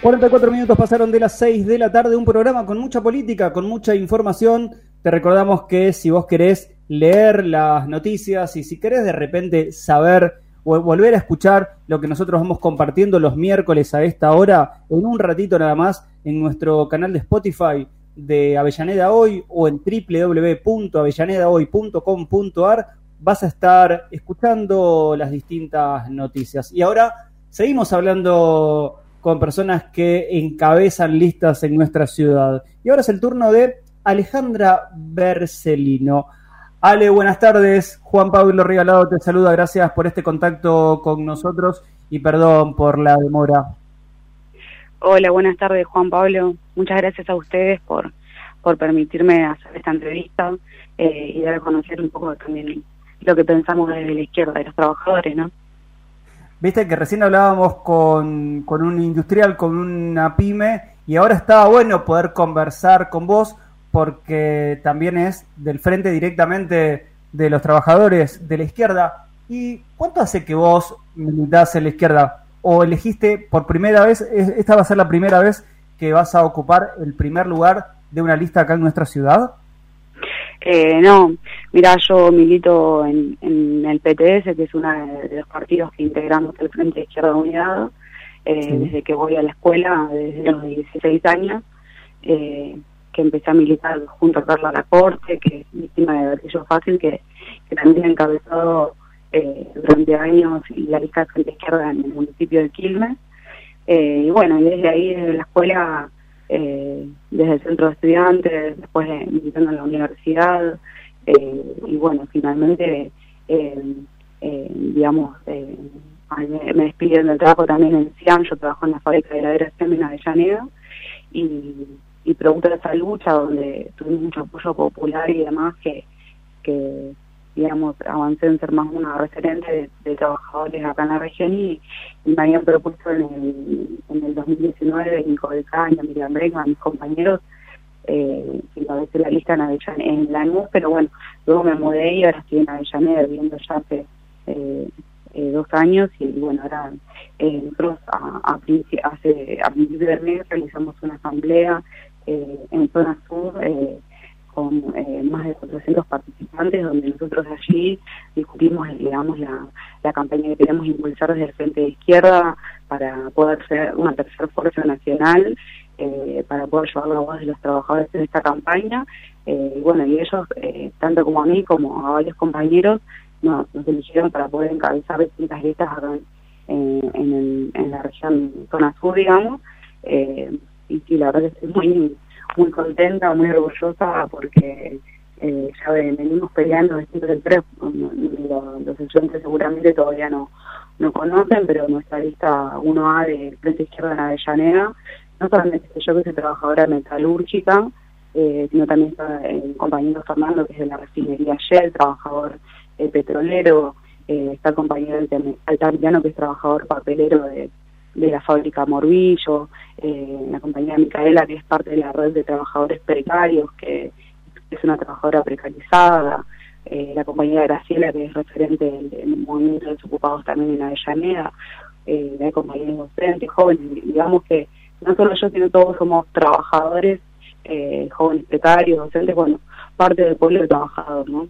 44 minutos pasaron de las 6 de la tarde, un programa con mucha política, con mucha información. Te recordamos que si vos querés leer las noticias y si querés de repente saber o volver a escuchar lo que nosotros vamos compartiendo los miércoles a esta hora, en un ratito nada más, en nuestro canal de Spotify de Avellaneda Hoy o en www.avellanedahoy.com.ar, vas a estar escuchando las distintas noticias. Y ahora seguimos hablando con personas que encabezan listas en nuestra ciudad. Y ahora es el turno de Alejandra Bercelino. Ale, buenas tardes. Juan Pablo Regalado te saluda. Gracias por este contacto con nosotros y perdón por la demora. Hola, buenas tardes, Juan Pablo. Muchas gracias a ustedes por, por permitirme hacer esta entrevista eh, y dar a conocer un poco también lo que pensamos desde la izquierda de los trabajadores, ¿no? Viste que recién hablábamos con, con un industrial, con una pyme, y ahora estaba bueno poder conversar con vos porque también es del frente directamente de los trabajadores de la izquierda. ¿Y cuánto hace que vos militás en la izquierda? ¿O elegiste por primera vez, esta va a ser la primera vez que vas a ocupar el primer lugar de una lista acá en nuestra ciudad? Eh, no, mira, yo milito en, el PTS, que es uno de los partidos que integramos el Frente de Izquierda Unidad, eh, desde que voy a la escuela, desde los 16 años, eh, que empecé a militar junto a Carla Lacorte, que es víctima de gatillo fácil, que, también ha encabezado eh, durante años la lista de Frente Izquierda en el municipio de Quilmes. y bueno, y desde ahí, desde la escuela, eh, desde el centro de estudiantes, después de, militando en la universidad, eh, y bueno, finalmente, eh, digamos, me despidieron del trabajo también en CIAM, yo trabajo en la fábrica de heladeras de Avellaneda, y, y producto de esa lucha donde tuvimos mucho apoyo popular y demás que digamos, avancé en ser más una referente de, trabajadores acá en la región y, me habían propuesto en el, en el 2019 Nico del Caño, Miriam Bregman, mis compañeros, eh, a veces la lista en Avellaneda, en pero bueno, luego me mudé y ahora estoy en Avellaneda viviendo ya hace eh, eh, dos años y bueno, ahora eh, nosotros a, hace, a principios de mes realizamos una asamblea eh, en zona sur con eh, más de 400 participantes, donde nosotros allí discutimos, digamos, la, la campaña que queremos impulsar desde el Frente de Izquierda para poder ser una tercera fuerza nacional, eh, para poder llevar la voz de los trabajadores en esta campaña. Eh, bueno, y ellos, tanto como a mí como a varios compañeros, nos, nos eligieron para poder encabezar distintas listas acá en, en, en la región zona sur, digamos. y sí, la verdad que estoy muy muy contenta, muy orgullosa porque eh, ya venimos peleando desde el tres, los, los estudiantes seguramente todavía no, no conocen, pero nuestra lista 1A de Frente Izquierda en Avellaneda, no solamente yo que soy trabajadora metalúrgica, eh, sino también está el compañero Fernando que es de la refinería Shell, trabajador eh, petrolero, eh, está el compañero Altamirano que es trabajador papelero de de la fábrica Morbillo, eh, la compañía Micaela, que es parte de la red de trabajadores precarios, que es una trabajadora precarizada, eh, la compañía Graciela, que es referente del, movimiento de desocupados también en Avellaneda, eh, la compañía docentes, jóvenes, digamos que no solo yo, sino todos somos trabajadores, eh, jóvenes precarios, docentes, bueno, parte del pueblo de trabajador, ¿no?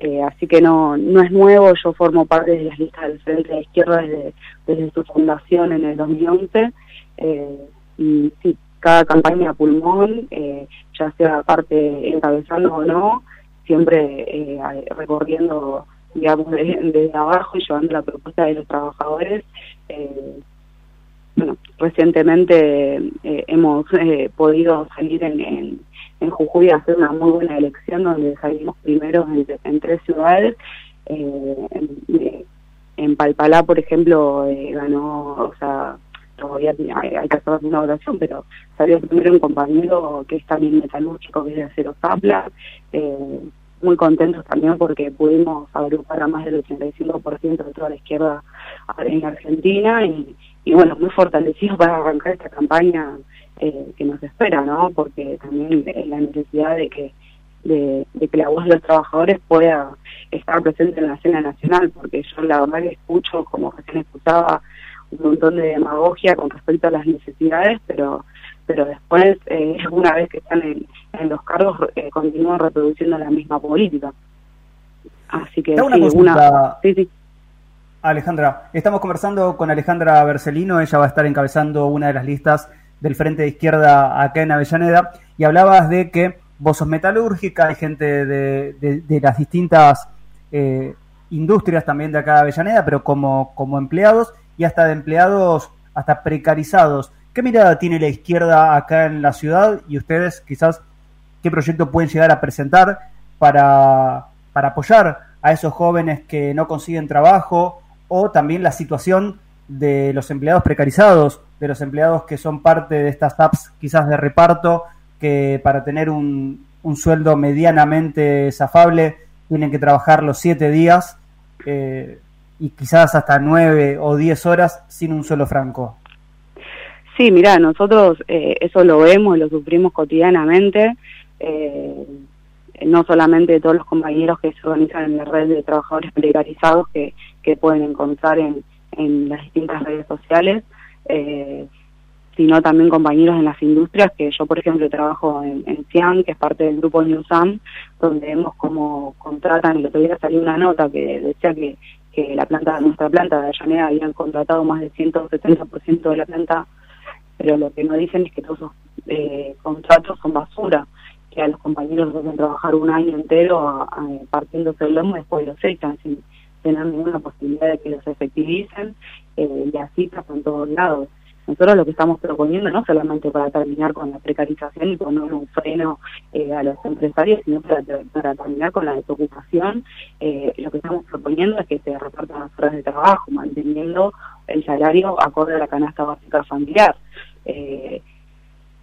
Eh, así que no, no es nuevo, yo formo parte de las listas del Frente de Izquierda desde, desde su fundación en el 2011. Eh, y sí, cada campaña pulmón, eh, ya sea parte encabezando o no, siempre eh, recorriendo, digamos, desde, abajo y llevando la propuesta de los trabajadores. bueno, recientemente hemos podido salir en en Jujuy hacer una muy buena elección donde salimos primero en, tres ciudades. Eh, en, en, Palpalá, por ejemplo, eh, ganó, o sea, todavía hay, que hacer una votación, pero salió primero un compañero que es también metalúrgico, que es de Acero Zapla. Eh, muy contentos también porque pudimos agrupar a más del 85% de toda la izquierda en Argentina y bueno, muy fortalecidos para arrancar esta campaña eh, que nos espera, ¿no? Porque también la necesidad de que de, que la voz de los trabajadores pueda estar presente en la escena nacional, porque yo la verdad que escucho, como recién escuchaba, un montón de demagogia con respecto a las necesidades, pero pero después, eh, una vez que están en, los cargos, eh, continúan reproduciendo la misma política. Así que una sí, una... Sí, sí. Alejandra, estamos conversando con Alejandra Bercelino, ella va a estar encabezando una de las listas del Frente de Izquierda acá en Avellaneda, y hablabas de que vos sos metalúrgica, hay gente de, de, las distintas eh, industrias también de acá de Avellaneda, pero como, como empleados y hasta de empleados hasta precarizados. ¿Qué mirada tiene la izquierda acá en la ciudad y ustedes quizás qué proyecto pueden llegar a presentar para, para apoyar a esos jóvenes que no consiguen trabajo o también la situación de los empleados precarizados, de los empleados que son parte de estas apps quizás de reparto, que para tener un, sueldo medianamente zafable tienen que trabajar los siete días eh, y quizás hasta nueve o diez horas sin un solo franco. Sí, mira, nosotros eh, eso lo vemos lo sufrimos cotidianamente, eh, no solamente todos los compañeros que se organizan en la red de trabajadores precarizados que pueden encontrar en, en las distintas redes sociales, eh, sino también compañeros en las industrias, que yo por ejemplo trabajo en, en CIAN, que es parte del grupo Newsam, donde vemos cómo contratan, el otro día salió una nota que decía que, que la planta, nuestra planta de Avellaneda habían contratado más del 170% de la planta, pero lo que no dicen es que todos esos eh, contratos son basura, que a los compañeros hacen trabajar un año entero partiéndose el lomo y después los echan. Sin tener ninguna posibilidad de que los efectivicen eh, y así pasa en todos lados. Nosotros lo que estamos proponiendo no solamente para terminar con la precarización y poner un freno eh, a los empresarios, sino para, terminar con la desocupación, eh, lo que estamos proponiendo es que se repartan las horas de trabajo, manteniendo el salario acorde a la canasta básica familiar.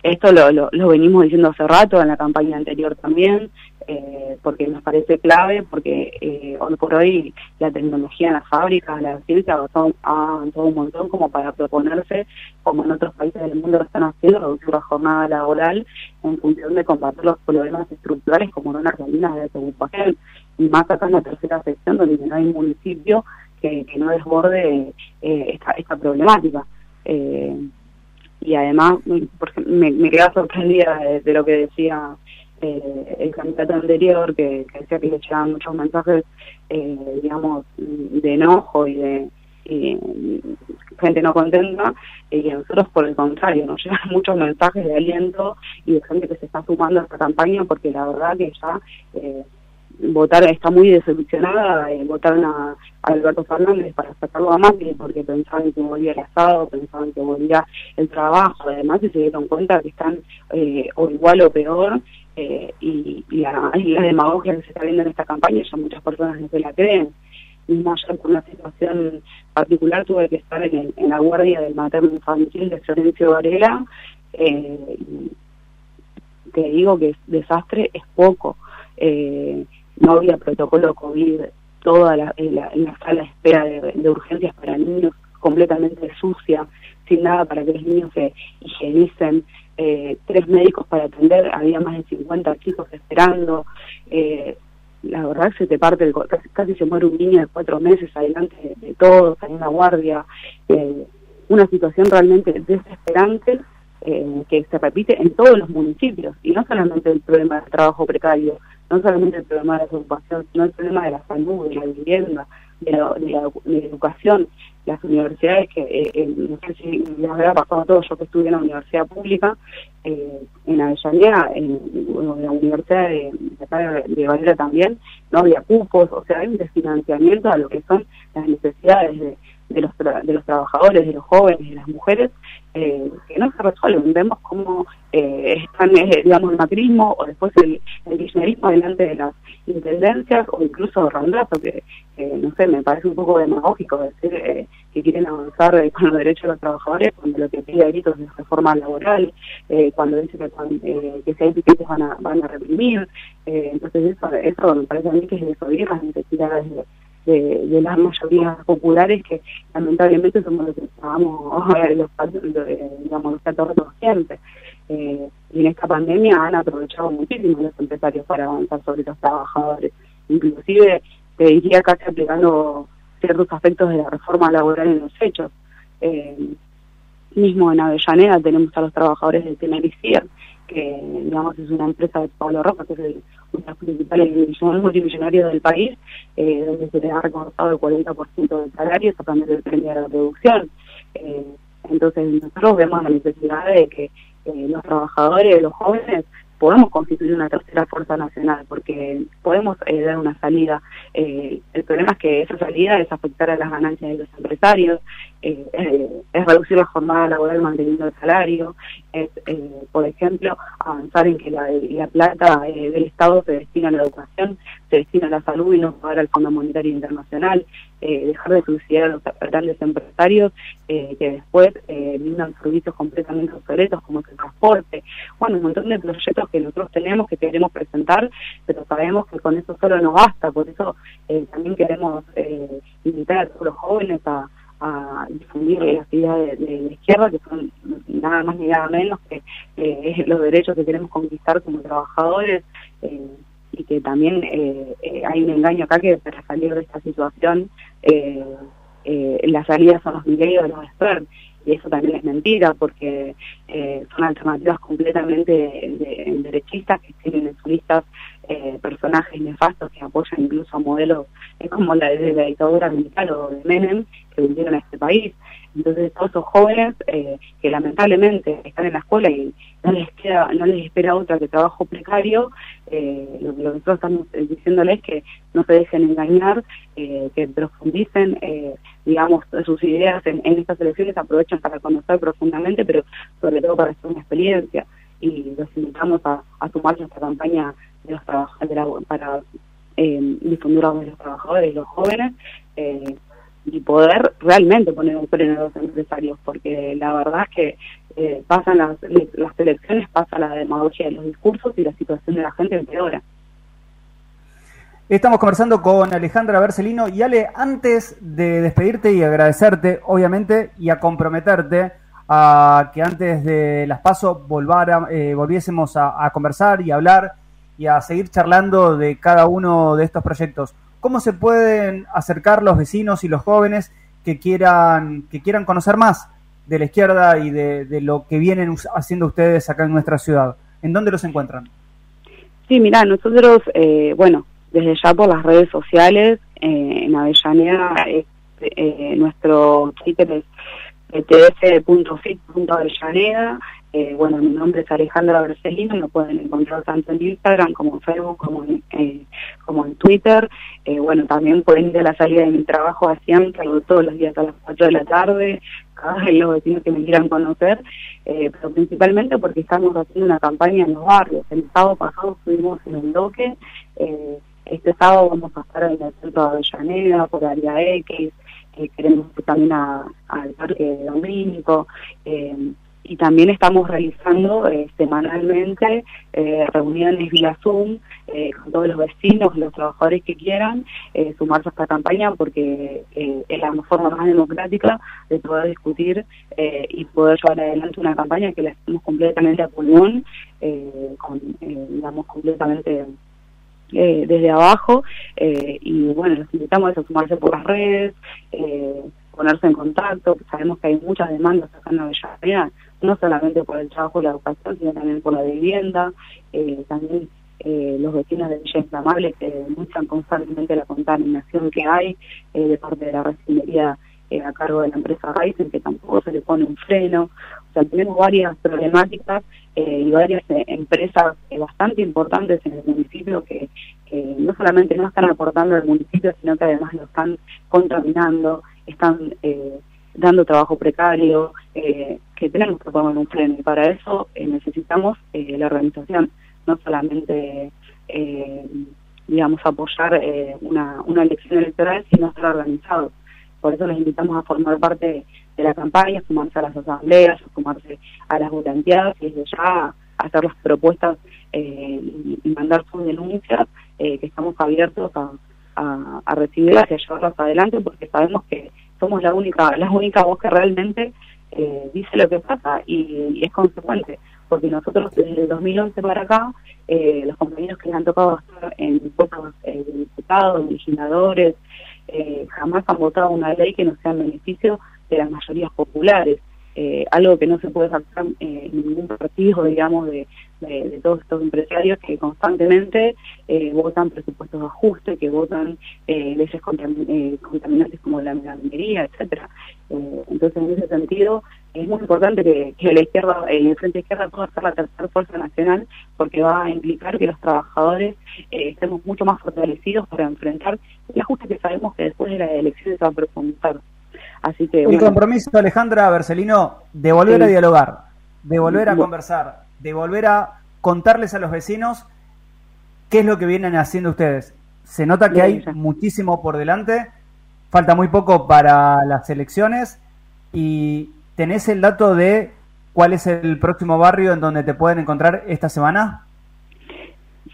Esto lo, lo, venimos diciendo hace rato, en la campaña anterior también, eh, porque nos parece clave, porque eh, hoy por hoy la tecnología en las fábricas, la ciencia ha avanzado un montón como para proponerse, como en otros países del mundo lo están haciendo, reducir la jornada laboral en función de combatir los problemas estructurales como no las de desocupación, y más acá en la tercera sección donde no hay municipio que, no desborde eh, esta, esta problemática. Eh, y además porque me, me quedaba sorprendida de, lo que decía eh, el candidato anterior, que, decía que le llegaban muchos mensajes, eh, digamos, de enojo y de gente no contenta, y a nosotros por el contrario, nos llegan muchos mensajes de aliento y de gente que se está sumando a esta campaña porque la verdad que ya eh, votar está muy decepcionada, eh, votaron a, Alberto Fernández para sacarlo a Macri porque pensaban que volvía el Estado, pensaban que volvía el trabajo, además y se dieron cuenta que están eh, o igual o peor eh, y, la, demagogia que se está viendo en esta campaña ya muchas personas no se la creen. Mismo ayer por una situación particular tuve que estar en, en la guardia del materno infantil de Florencio Varela, eh, te digo que desastre es poco. Eh, no había protocolo COVID, toda la, en, la, sala de espera de, urgencias para niños completamente sucia, sin nada para que los niños se higienicen, eh, tres médicos para atender, había más de 50 chicos esperando, eh, la verdad se te parte, el, casi, se muere un niño de cuatro meses adelante de, todos, en una guardia, eh, una situación realmente desesperante eh, que se repite en todos los municipios, y no solamente el problema del trabajo precario, no solamente el problema de la ocupación, sino el problema de la salud, de la vivienda, de la, de la, educación, las universidades que, eh, eh, no sé si habrá pasado a todos, yo que estudié en la universidad pública, eh, en Avellaneda, en, la universidad de, de, Valera también, no había cupos, o sea, hay un desfinanciamiento a lo que son las necesidades de, de los, de los trabajadores, de los jóvenes, de las mujeres, eh, que no se resuelven. Vemos cómo eh, están, eh, digamos, el macrismo o después el, el kirchnerismo delante de las intendencias o incluso Rondazo, que, no sé, me parece un poco demagógico decir que quieren avanzar con los derechos de los trabajadores cuando lo que pide a gritos es reforma laboral, cuando dice que, que si hay piquetes van a, van a reprimir. entonces eso, eso me parece a mí que es desoír las necesidades de de, de, las mayorías populares que lamentablemente somos los que pagamos los, digamos, los platos siempre. Eh, y en esta pandemia han aprovechado muchísimo los empresarios para avanzar sobre los trabajadores. Inclusive, te diría casi aplicando ciertos aspectos de la reforma laboral en los hechos. mismo en Avellaneda tenemos a los trabajadores de Tenericía, que digamos es una empresa de Pablo Roca, que es el, los principales multimillonarios del país, eh, donde se les ha recortado el 40% del salario, sacando el premio de la producción. Eh, entonces nosotros vemos la necesidad de que eh, los trabajadores, los jóvenes, podemos constituir una tercera fuerza nacional, porque podemos eh, dar una salida. Eh, el problema es que esa salida es afectar a las ganancias de los empresarios, eh, es reducir la jornada laboral manteniendo el salario, es, por ejemplo, avanzar en que la, la plata del Estado se destina a la educación, se destina a la salud y no pagar al Fondo Monetario Internacional, dejar de subsidiar a los grandes empresarios que después brindan servicios completamente obsoletos como el transporte, bueno, un montón de proyectos que nosotros tenemos, que queremos presentar, pero sabemos que con eso solo no basta, por eso eh, también queremos eh, invitar a todos los jóvenes a, difundir las ideas de, la izquierda, que son nada más ni nada menos que eh, los derechos que queremos conquistar como trabajadores y que también hay un engaño acá que para salir de esta situación las salidas son los de los expertos y eso también es mentira porque eh, son alternativas completamente de, derechistas que tienen en sus listas eh, personajes nefastos que apoyan incluso a modelos es como la de la dictadura militar o de Menem que vinieron a este país. Entonces todos esos jóvenes eh, que lamentablemente están en la escuela y no les queda, no les espera otra que trabajo precario, eh, lo, que nosotros estamos diciéndoles es que no se dejen engañar, eh, que profundicen, digamos, sus ideas en, estas elecciones, aprovechen para conocer profundamente, pero sobre todo para hacer una experiencia. Y los invitamos a, sumarse a esta campaña de los trabajadores para difundir a los trabajadores y los jóvenes y poder realmente poner un freno a los empresarios, porque la verdad es que eh, pasan las, las elecciones, pasa la demagogia de los discursos y la situación de la gente empeora. Estamos conversando con Alejandra Bercelino y Ale, antes de despedirte y agradecerte, obviamente, y a comprometerte a que antes de las pasos eh, volviésemos a, a conversar y hablar y a seguir charlando de cada uno de estos proyectos. ¿Cómo se pueden acercar los vecinos y los jóvenes que quieran, que quieran conocer más de la izquierda y de, lo que vienen haciendo ustedes acá en nuestra ciudad? ¿En dónde los encuentran? Sí, mira, nosotros, eh, bueno, desde ya por las redes sociales, eh, en Avellaneda, eh, nuestro Twitter es pts.fit.avellaneda, eh, bueno, mi nombre es Alejandra Bercelino, me pueden encontrar tanto en Instagram como en Facebook como en, eh, Twitter. Eh, bueno, también pueden ir a la salida de mi trabajo a siempre, todos los días a las 4 de la tarde, cada vez los vecinos que me quieran conocer, pero principalmente porque estamos haciendo una campaña en los barrios. El sábado pasado estuvimos en el Doque, este sábado vamos a estar en el centro de Avellaneda, por área X, queremos ir también al Parque Domínico. Y también estamos realizando eh, semanalmente eh, reuniones vía Zoom eh, con todos los vecinos, los trabajadores que quieran sumarse a esta campaña porque es la forma más democrática de poder discutir y poder llevar adelante una campaña que la hacemos completamente a pulmón, con, digamos, completamente desde abajo y bueno, los invitamos a sumarse por las redes, ponerse en contacto, sabemos que hay muchas demandas acá en Avellaneda, no solamente por el trabajo y la educación, sino también por la vivienda, eh, también eh, los vecinos de Villa Inflamable que denuncian constantemente la contaminación que hay eh, de parte de la refinería a cargo de la empresa Ryzen, que tampoco se le pone un freno. O sea, tenemos varias problemáticas y varias empresas bastante importantes en el municipio que, no solamente no están aportando al municipio, sino que además lo están contaminando, están dando trabajo precario, eh, que tenemos que poner un freno y para eso eh, necesitamos eh, la organización, no solamente, eh, digamos, apoyar una, una elección electoral, sino estar organizados. Por eso les invitamos a formar parte de la campaña, a sumarse a las asambleas, sumarse a las volanteadas y desde ya hacer las propuestas y, mandar sus denuncias, que estamos abiertos a, a, a recibirlas y a llevarlas adelante porque sabemos que somos la única, la única voz que realmente eh, dice lo que pasa y, es consecuente, porque nosotros desde el 2011 para acá, eh, los compañeros que han tocado estar en pocos eh, diputados, legisladores, jamás han votado una ley que no sea en beneficio de las mayorías populares. Eh, algo que no se puede sacar en ningún partido, digamos, de, todos estos empresarios que constantemente eh, votan presupuestos de ajuste, que votan eh, leyes eh, contaminantes como la minería, etcétera. entonces, en ese sentido, es muy importante que, la izquierda, el Frente Izquierda pueda ser la tercera fuerza nacional, porque va a implicar que los trabajadores estemos mucho más fortalecidos para enfrentar el ajuste que sabemos que después de las elecciones va a profundizar. Así que, el compromiso, Alejandra Bercelino, de volver a dialogar, de volver a conversar, de volver a contarles a los vecinos qué es lo que vienen haciendo ustedes. Se nota que hay muchísimo por delante, falta muy poco para las elecciones y tenés el dato de cuál es el próximo barrio en donde te pueden encontrar esta semana.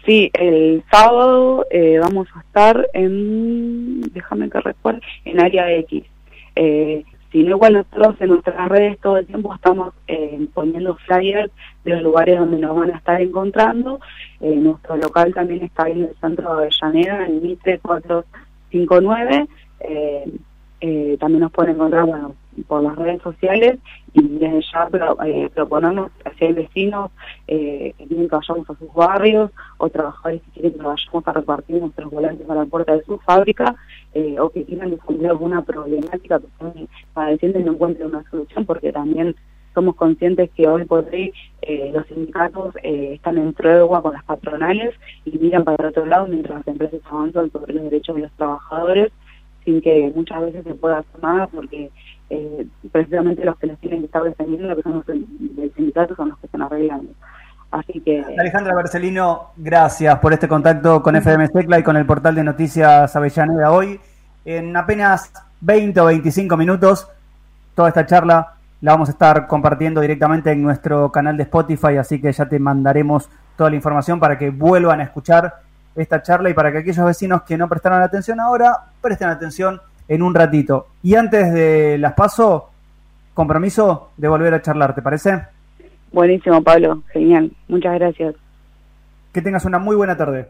Sí, el sábado eh, vamos a estar en, déjame que recuerde, en área X. Eh, si igual nosotros en nuestras redes todo el tiempo estamos eh, poniendo flyers de los lugares donde nos van a estar encontrando. Eh, nuestro local también está ahí en el centro de Avellaneda, en Mitre 459. Eh, eh, también nos pueden encontrar, bueno, por las redes sociales y desde ya eh, proponernos hacia el vecinos eh, que quieren que vayamos a sus barrios o trabajadores que quieren que vayamos a repartir nuestros volantes a la puerta de su fábrica eh, o que quieran difundir alguna problemática que están padeciendo y no encuentren una solución porque también somos conscientes que hoy por hoy eh, los sindicatos eh, están en tregua con las patronales y miran para otro lado mientras las empresas avanzan sobre los derechos de los trabajadores sin que muchas veces se pueda hacer nada porque eh, precisamente los que los tienen que estar defendiendo, lo que son los del sindicato, son los que están arreglando. Así que... Alejandra Barcelino, gracias por este contacto con FM Secla y con el portal de noticias Avellaneda hoy. En apenas 20 o 25 minutos, toda esta charla la vamos a estar compartiendo directamente en nuestro canal de Spotify, así que ya te mandaremos toda la información para que vuelvan a escuchar esta charla y para que aquellos vecinos que no prestaron atención ahora presten atención en un ratito. Y antes de las paso, compromiso de volver a charlar, ¿te parece? Buenísimo, Pablo. Genial. Muchas gracias. Que tengas una muy buena tarde.